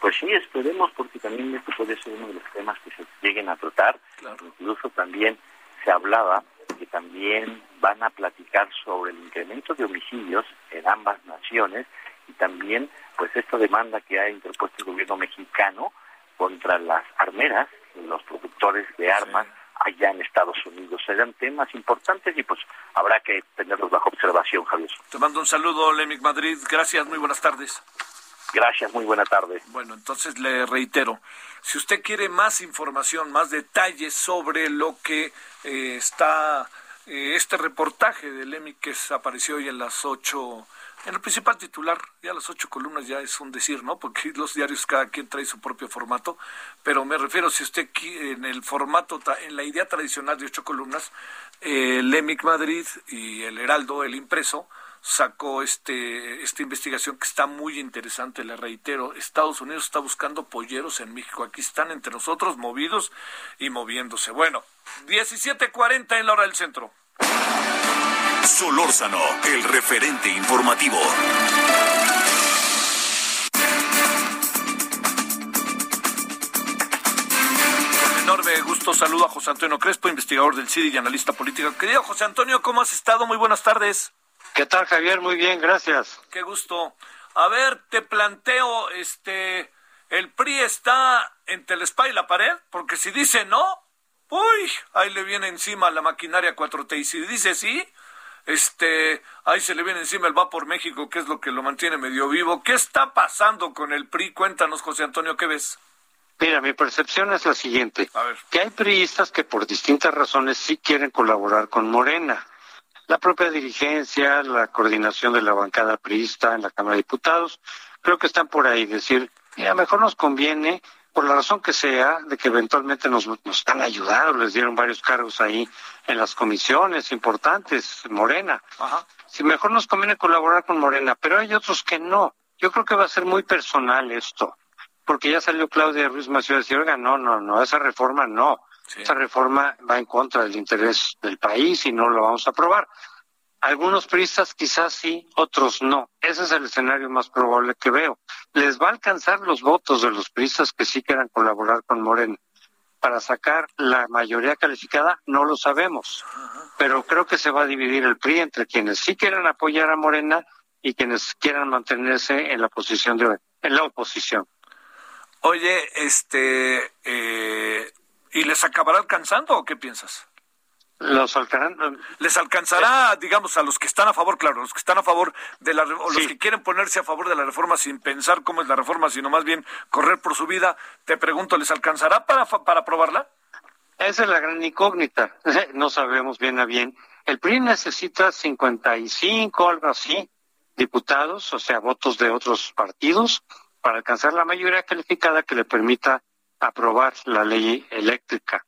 Pues sí, esperemos, porque también esto puede ser uno de los temas que se lleguen a tratar. Incluso también se hablaba que también van a platicar sobre el incremento de homicidios en ambas naciones y también pues esta demanda que ha interpuesto el gobierno mexicano contra las armeras, los productores de armas allá en Estados Unidos. Serán temas importantes y pues habrá que tenerlos bajo observación, Javier. Te mando un saludo, Lemic Madrid. Gracias, muy buenas tardes. Gracias, muy buena tarde. Bueno, entonces le reitero, si usted quiere más información, más detalles sobre lo que eh, está eh, este reportaje de Lemic que apareció hoy en las ocho en el principal titular, ya las ocho columnas ya es un decir, ¿no? Porque los diarios cada quien trae su propio formato, pero me refiero, si usted en el formato, en la idea tradicional de ocho columnas, eh, Lemic Madrid y el Heraldo, el impreso, sacó este esta investigación que está muy interesante, le reitero, Estados Unidos está buscando polleros en México, aquí están entre nosotros movidos y moviéndose. Bueno, 17:40 en la hora del centro. Solórzano, el referente informativo. Enorme gusto saludo a José Antonio Crespo, investigador del CIDI y analista político. Querido José Antonio, ¿cómo has estado? Muy buenas tardes. ¿Qué tal, Javier? Muy bien, gracias. Qué gusto. A ver, te planteo, este, el PRI está entre el spa y la pared, porque si dice no, uy, ahí le viene encima la maquinaria 4T, y si dice sí, este, ahí se le viene encima el va por México, que es lo que lo mantiene medio vivo. ¿Qué está pasando con el PRI? Cuéntanos, José Antonio, ¿qué ves? Mira, mi percepción es la siguiente, que hay priistas que por distintas razones sí quieren colaborar con Morena. La propia dirigencia, la coordinación de la bancada priista en la Cámara de Diputados, creo que están por ahí, decir, mira, mejor nos conviene por la razón que sea, de que eventualmente nos, nos están ayudando, les dieron varios cargos ahí en las comisiones importantes, Morena. Si mejor nos conviene colaborar con Morena, pero hay otros que no. Yo creo que va a ser muy personal esto, porque ya salió Claudia Ruiz Mació a decir, oiga, no, no, no, esa reforma no. Esa reforma va en contra del interés del país y no lo vamos a aprobar. Algunos priistas quizás sí, otros no. Ese es el escenario más probable que veo. ¿Les va a alcanzar los votos de los priistas que sí quieran colaborar con Morena? Para sacar la mayoría calificada, no lo sabemos. Pero creo que se va a dividir el PRI entre quienes sí quieran apoyar a Morena y quienes quieran mantenerse en la posición de en la oposición. Oye, este, eh, ¿y les acabará alcanzando o qué piensas? los les alcanzará digamos a los que están a favor claro los que están a favor de la o los que quieren ponerse a favor de la reforma sin pensar cómo es la reforma sino más bien correr por su vida te pregunto les alcanzará para para aprobarla esa es la gran incógnita. No sabemos bien a bien. El PRI necesita 55 algo así diputados o sea votos de otros partidos para alcanzar la mayoría calificada que le permita aprobar la ley eléctrica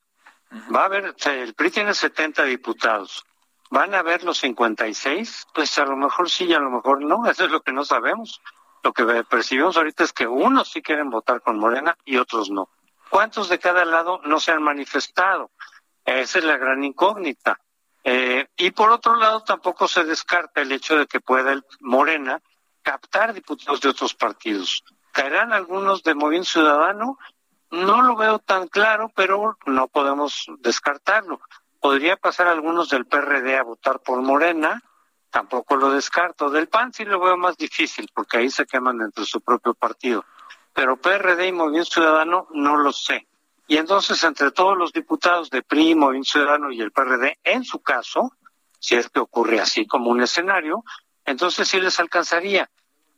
Va a haber, el PRI tiene 70 diputados. ¿Van a haber los 56? Pues a lo mejor sí y a lo mejor no. Eso es lo que no sabemos. Lo que percibimos ahorita es que unos sí quieren votar con Morena y otros no. ¿Cuántos de cada lado no se han manifestado? Esa es la gran incógnita. Eh, y por otro lado, tampoco se descarta el hecho de que pueda el Morena captar diputados de otros partidos. ¿Caerán algunos de Movimiento Ciudadano? No lo veo tan claro, pero no podemos descartarlo. Podría pasar algunos del PRD a votar por Morena, tampoco lo descarto. Del PAN sí lo veo más difícil, porque ahí se queman dentro de su propio partido. Pero PRD y Movimiento Ciudadano no lo sé. Y entonces, entre todos los diputados de PRI, Movimiento Ciudadano y el PRD, en su caso, si es que ocurre así como un escenario, entonces sí les alcanzaría.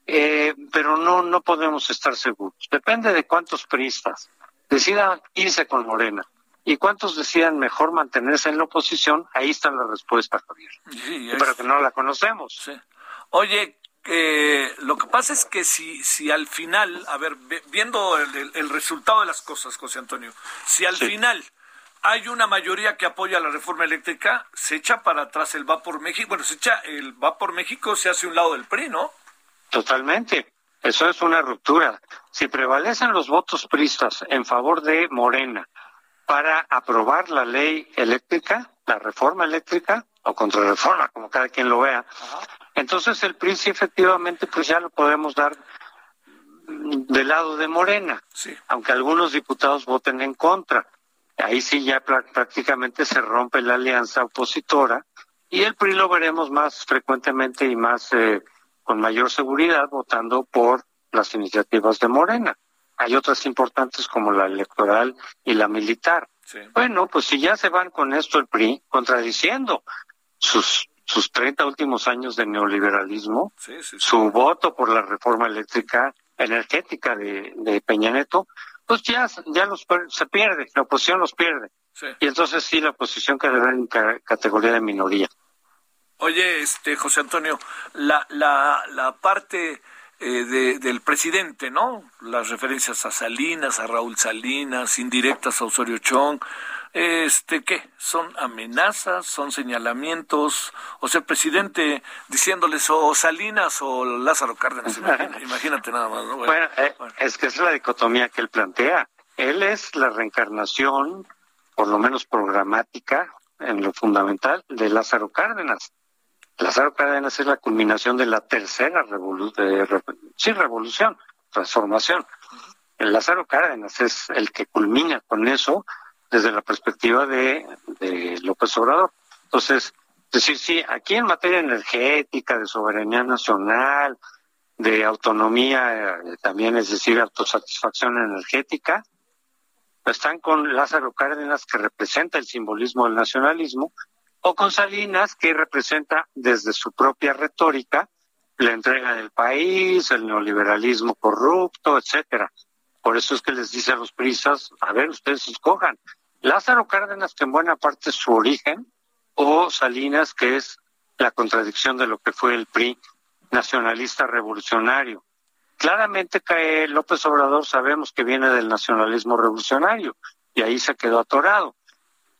Eh, pero no, no podemos estar seguros. Depende de cuántos priistas decidan irse con Morena. ¿Y cuántos decían mejor mantenerse en la oposición? Ahí está la respuesta, Javier. Sí, Pero que no la conocemos. Sí. Oye, eh, lo que pasa es que si, si al final, a ver, ve- viendo el, el- el resultado de las cosas, José Antonio, si al Sí. final hay una mayoría que apoya la reforma eléctrica, se echa para atrás el va por México, bueno, se echa el va por México, se hace un lado del PRI, ¿no? Totalmente. Eso es una ruptura. Si prevalecen los votos pristas en favor de Morena para aprobar la ley eléctrica, la reforma eléctrica o contrarreforma, como cada quien lo vea, entonces el PRI sí efectivamente pues ya lo podemos dar mm, del lado de Morena, Sí. aunque algunos diputados voten en contra. Ahí sí ya prá- prácticamente se rompe la alianza opositora y el PRI lo veremos más frecuentemente y más eh, con mayor seguridad votando por las iniciativas de Morena. Hay otras importantes como la electoral y la militar. Sí. Bueno, pues si ya se van con esto el PRI, contradiciendo sus, sus 30 últimos años de neoliberalismo, Sí, sí, sí. su voto por la reforma eléctrica energética de, de Peña Nieto, pues ya, ya los, se pierde, la oposición los pierde. Y entonces sí, la oposición quedará en ca- categoría de minoría. Oye, este José Antonio, la, la, la parte eh, de, del presidente, ¿no? Las referencias a Salinas, a Raúl Salinas, indirectas a Osorio Chong, este, ¿qué? ¿Son amenazas? ¿Son señalamientos? O sea, el presidente diciéndoles o Salinas o Lázaro Cárdenas, imagínate nada más, ¿no? Bueno, eh, bueno. es que es la dicotomía que él plantea. Él es la reencarnación, por lo menos programática, en lo fundamental, de Lázaro Cárdenas. Lázaro Cárdenas es la culminación de la tercera revolución, sí, revolución, transformación. El Lázaro Cárdenas es el que culmina con eso desde la perspectiva de, de López Obrador. Entonces, decir, sí, aquí en materia energética, de soberanía nacional, de autonomía, eh, también es decir, autosatisfacción energética, están con Lázaro Cárdenas, que representa el simbolismo del nacionalismo, o con Salinas, que representa desde su propia retórica la entrega del país, el neoliberalismo corrupto, etcétera. Por eso es que les dice a los prisas, a ver, ustedes escojan. Lázaro Cárdenas, que en buena parte es su origen, o Salinas, que es la contradicción de lo que fue el PRI nacionalista revolucionario. Claramente que López Obrador sabemos que viene del nacionalismo revolucionario y ahí se quedó atorado.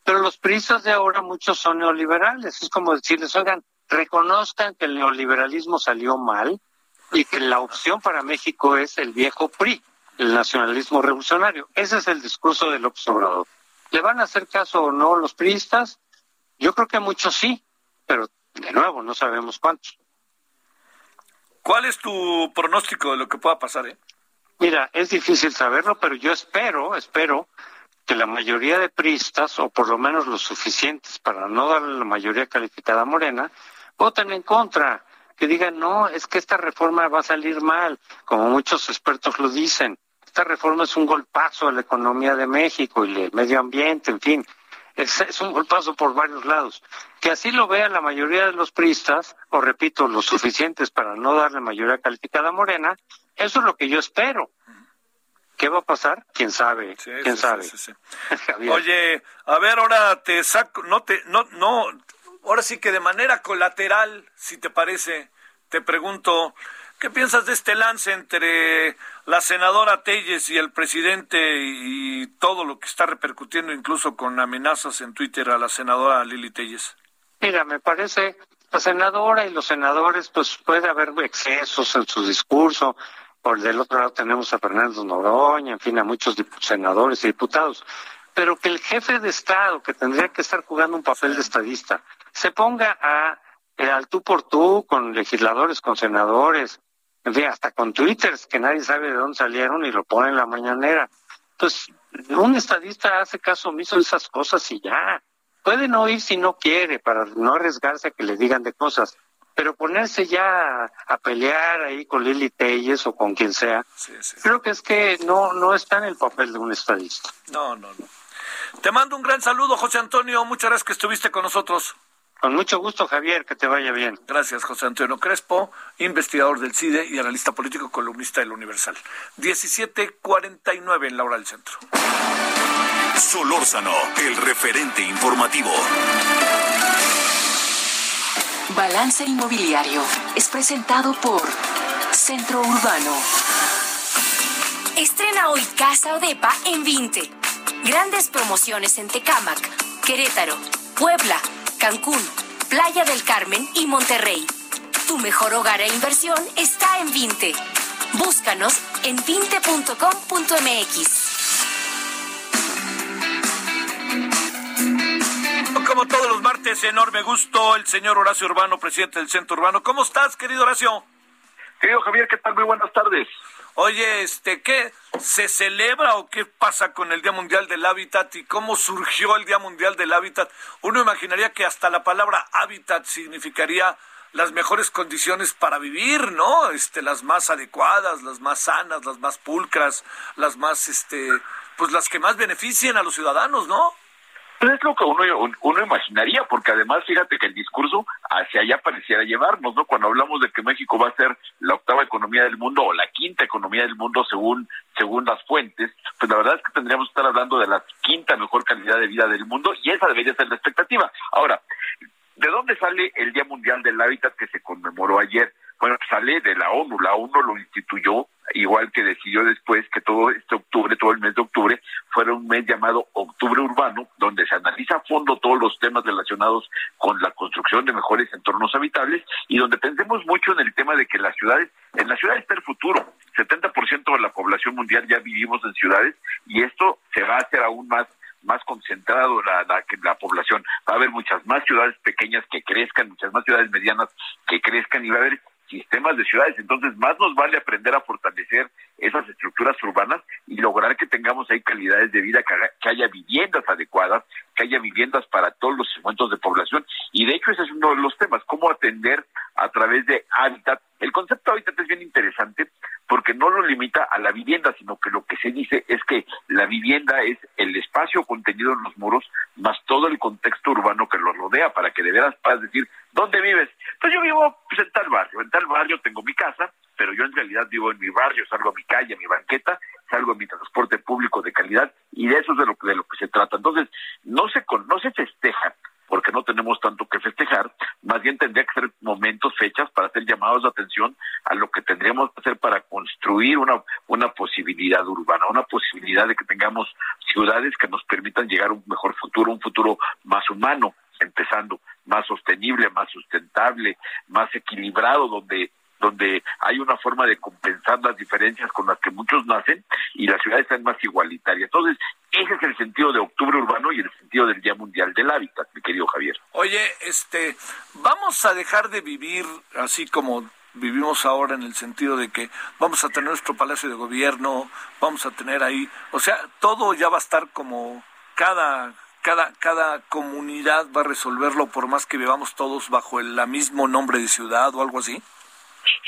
Pero los priistas de ahora muchos son neoliberales. Es como decirles, oigan, reconozcan que el neoliberalismo salió mal y que la opción para México es el viejo PRI, el nacionalismo revolucionario. Ese es el discurso de López Obrador. ¿Le van a hacer caso o no los priistas? Yo creo que muchos sí, pero de nuevo no sabemos cuántos. ¿Cuál es tu pronóstico de lo que pueda pasar, eh? Mira, es difícil saberlo, pero yo espero, espero que la mayoría de priistas, o por lo menos los suficientes para no darle la mayoría calificada Morena, voten en contra, que digan, no, es que esta reforma va a salir mal, como muchos expertos lo dicen. Esta reforma es un golpazo a la economía de México y el medio ambiente, en fin. Es, un golpazo por varios lados. Que así lo vean la mayoría de los priistas, o repito, los suficientes para no darle mayoría calificada Morena, eso es lo que yo espero. ¿Qué va a pasar? ¿Quién sabe? Sí, ¿Quién sí, sabe? sí. Oye, a ver, ahora te saco, no te, no, no, ahora sí que de manera colateral, si te parece, te pregunto, ¿qué piensas de este lance entre la senadora Telles y el presidente y, y todo lo que está repercutiendo incluso con amenazas en Twitter a la senadora Lili Telles? Mira, me parece, la senadora y los senadores, pues puede haber excesos en su discurso. Por del otro lado tenemos a Fernando Noroña, en fin, a muchos senadores y diputados. Pero que el jefe de Estado, que tendría que estar jugando un papel de estadista, se ponga a, eh, al tú por tú con legisladores, con senadores, en fin, hasta con twitters que nadie sabe de dónde salieron y lo pone en la mañanera. Pues un estadista hace caso omiso de esas cosas y ya. Puede no ir si no quiere, para no arriesgarse a que le digan de cosas, pero ponerse ya a, a pelear ahí con Lili Telles o con quien sea, Sí, sí. creo que es que no, no está en el papel de un estadista. No, no, no. Te mando un gran saludo, José Antonio. Muchas gracias que estuviste con nosotros. Con mucho gusto, Javier, que te vaya bien. Gracias, José Antonio Crespo, investigador del CIDE y analista político, columnista del Universal. 17:49 en la hora del centro. Solórzano, el referente informativo. Balance Inmobiliario es presentado por Centro Urbano. Estrena hoy Casa Odepa en 20. Grandes promociones en Tecámac, Querétaro, Puebla, Cancún, Playa del Carmen y Monterrey. Tu mejor hogar e inversión está en 20. Búscanos en 20.com.mx. Como todos los martes, enorme gusto, el señor Horacio Urbano, presidente del Centro Urbano. ¿Cómo estás, querido Horacio? Querido Javier, ¿qué tal? Muy buenas tardes. Oye, este, ¿qué se celebra o qué pasa con el Día Mundial del Hábitat y cómo surgió el Día Mundial del Hábitat? Uno imaginaría que hasta la palabra hábitat significaría las mejores condiciones para vivir, ¿no? Este, las más adecuadas, las más sanas, las más pulcras, las más, este, pues las que más beneficien a los ciudadanos, ¿no? Pues es lo que uno, uno imaginaría, porque además fíjate que el discurso hacia allá pareciera llevarnos, ¿no? Cuando hablamos de que México va a ser la octava economía del mundo o la quinta economía del mundo según, según las fuentes, pues la verdad es que tendríamos que estar hablando de la quinta mejor calidad de vida del mundo y esa debería ser la expectativa. Ahora, ¿de dónde sale el Día Mundial del Hábitat que se conmemoró ayer? Bueno, sale de la ONU, la ONU lo instituyó igual que decidió después que todo este octubre, todo el mes de octubre, fuera un mes llamado Octubre Urbano, donde se analiza a fondo todos los temas relacionados con la construcción de mejores entornos habitables y donde pensemos mucho en el tema de que las ciudades, en las ciudades está el futuro. 70% de la población mundial ya vivimos en ciudades y esto se va a hacer aún más más concentrado la, la, la población. Va a haber muchas más ciudades pequeñas que crezcan, muchas más ciudades medianas que crezcan y va a haber sistemas de ciudades. Entonces, más nos vale aprender a fortalecer esas estructuras urbanas y lograr que tengamos ahí calidades de vida, que, haya viviendas adecuadas, que haya viviendas para todos los segmentos de población. Y de hecho, ese es uno de los temas, cómo atender a través de hábitat. El concepto de hábitat es bien interesante porque no lo limita a la vivienda, sino que lo que se dice es que la vivienda es el espacio contenido en los muros más todo el contexto urbano que los rodea para que de veras puedas decir, ¿dónde vives? Yo vivo pues, en tal barrio, en tal barrio tengo mi casa, pero yo en realidad vivo en mi barrio, salgo a mi calle, a mi banqueta, salgo a mi transporte público de calidad y de eso es de lo, de lo que se trata. Entonces, no se, no se festeja porque no tenemos tanto que festejar, más bien tendría que ser momentos, fechas para hacer llamados de atención a lo que tendríamos que hacer para construir una, una posibilidad urbana, una posibilidad de que tengamos ciudades que nos permitan llegar a un mejor futuro, un futuro más humano, empezando, más sostenible, más sustentable, más equilibrado, donde donde hay una forma de compensar las diferencias con las que muchos nacen y las ciudades están más igualitarias. Entonces, ese es el sentido de Octubre Urbano y el sentido del Día Mundial del Hábitat, mi querido Javier. Oye, este, vamos a dejar de vivir así como vivimos ahora en el sentido de que vamos a tener nuestro palacio de gobierno, vamos a tener ahí, o sea, todo ya va a estar como cada cada, cada comunidad va a resolverlo por más que vivamos todos bajo el mismo nombre de ciudad o algo así?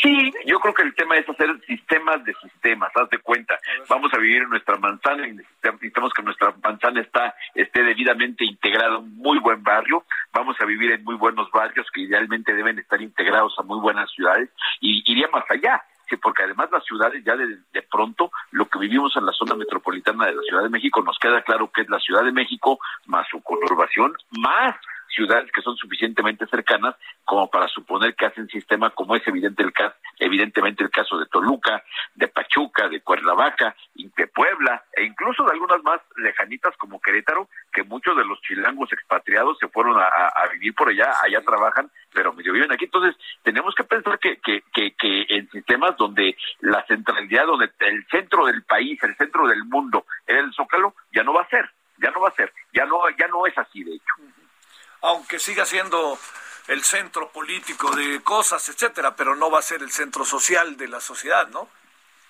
Sí, yo creo que el tema es hacer sistemas de sistemas, haz de cuenta. Vamos a vivir en nuestra manzana y necesitamos que nuestra manzana está, esté debidamente integrada a un muy buen barrio. Vamos a vivir en muy buenos barrios que idealmente deben estar integrados a muy buenas ciudades y iría más allá porque además las ciudades ya de, de, pronto lo que vivimos en la zona metropolitana de la Ciudad de México nos queda claro que es la Ciudad de México más su conurbación más ciudades que son suficientemente cercanas como para suponer que hacen sistema como es evidente el caso, evidentemente el caso de Toluca, de Pachuca, de Cuernavaca, de Puebla e incluso de algunas más lejanitas como Querétaro, que muchos de los chilangos expatriados se fueron a, vivir por allá, allá trabajan, pero medio viven aquí. Entonces, tenemos que pensar que, que, que, que en sistemas donde la centralidad, donde el centro del país, el centro del mundo era el Zócalo, ya no va a ser, ya no va a ser, ya no, ya no es así de hecho aunque siga siendo el centro político de cosas, etcétera, pero no va a ser el centro social de la sociedad, ¿no?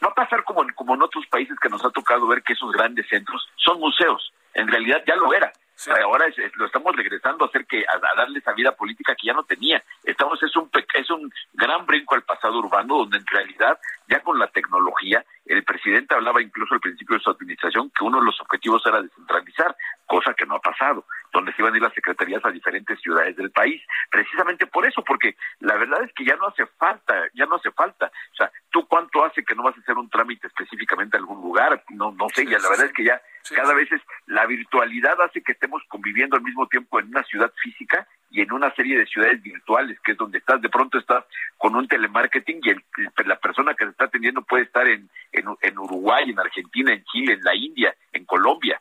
Va a pasar como en, como en otros países que nos ha tocado ver que esos grandes centros son museos. En realidad ya lo era. Ahora lo estamos regresando a hacer que a, darle esa vida política que ya no tenía. Estamos es un es un gran brinco al pasado urbano donde en realidad ya con la tecnología el presidente hablaba incluso al principio de su administración que uno de los objetivos era descentralizar, cosa que no ha pasado, donde se iban a ir las secretarías a diferentes ciudades del país, precisamente por eso, porque la verdad es que ya no hace falta, ya no hace falta. O sea, ¿tú cuánto que no vas a hacer un trámite específicamente a algún lugar? No, no sé, ya la verdad es que ya Cada vez es la virtualidad hace que estemos conviviendo al mismo tiempo en una ciudad física y en una serie de ciudades virtuales, que es donde estás, de pronto estás con un telemarketing y el, la persona que se está atendiendo puede estar en, en, en Uruguay, en Argentina, en Chile, en la India, en Colombia.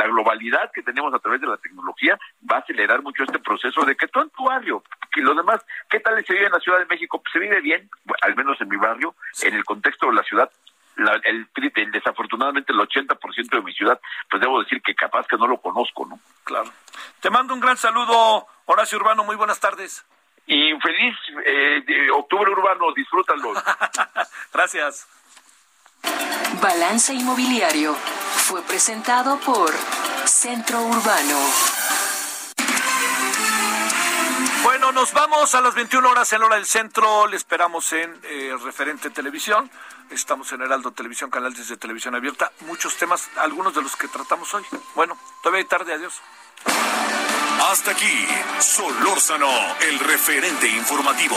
La globalidad que tenemos a través de la tecnología va a acelerar mucho este proceso de que todo en tu barrio, que los demás, ¿qué tal se vive en la Ciudad de México? Pues se vive bien, al menos en mi barrio, en el contexto de la ciudad, la, el, el, desafortunadamente el 80% de mi ciudad, pues debo decir que capaz que no lo conozco, ¿no? Claro. Te mando un gran saludo, Horacio Urbano, muy buenas tardes. Y feliz eh, octubre urbano, disfrútalo. Gracias. Balance Inmobiliario fue presentado por Centro Urbano. Bueno, nos vamos a las 21 horas en hora del centro. Le esperamos en eh, Referente Televisión. Estamos en Heraldo Televisión, canal de televisión abierta. Muchos temas, algunos de los que tratamos hoy. Bueno, todavía hay tarde. Adiós. Hasta aquí, Solórzano, el referente informativo.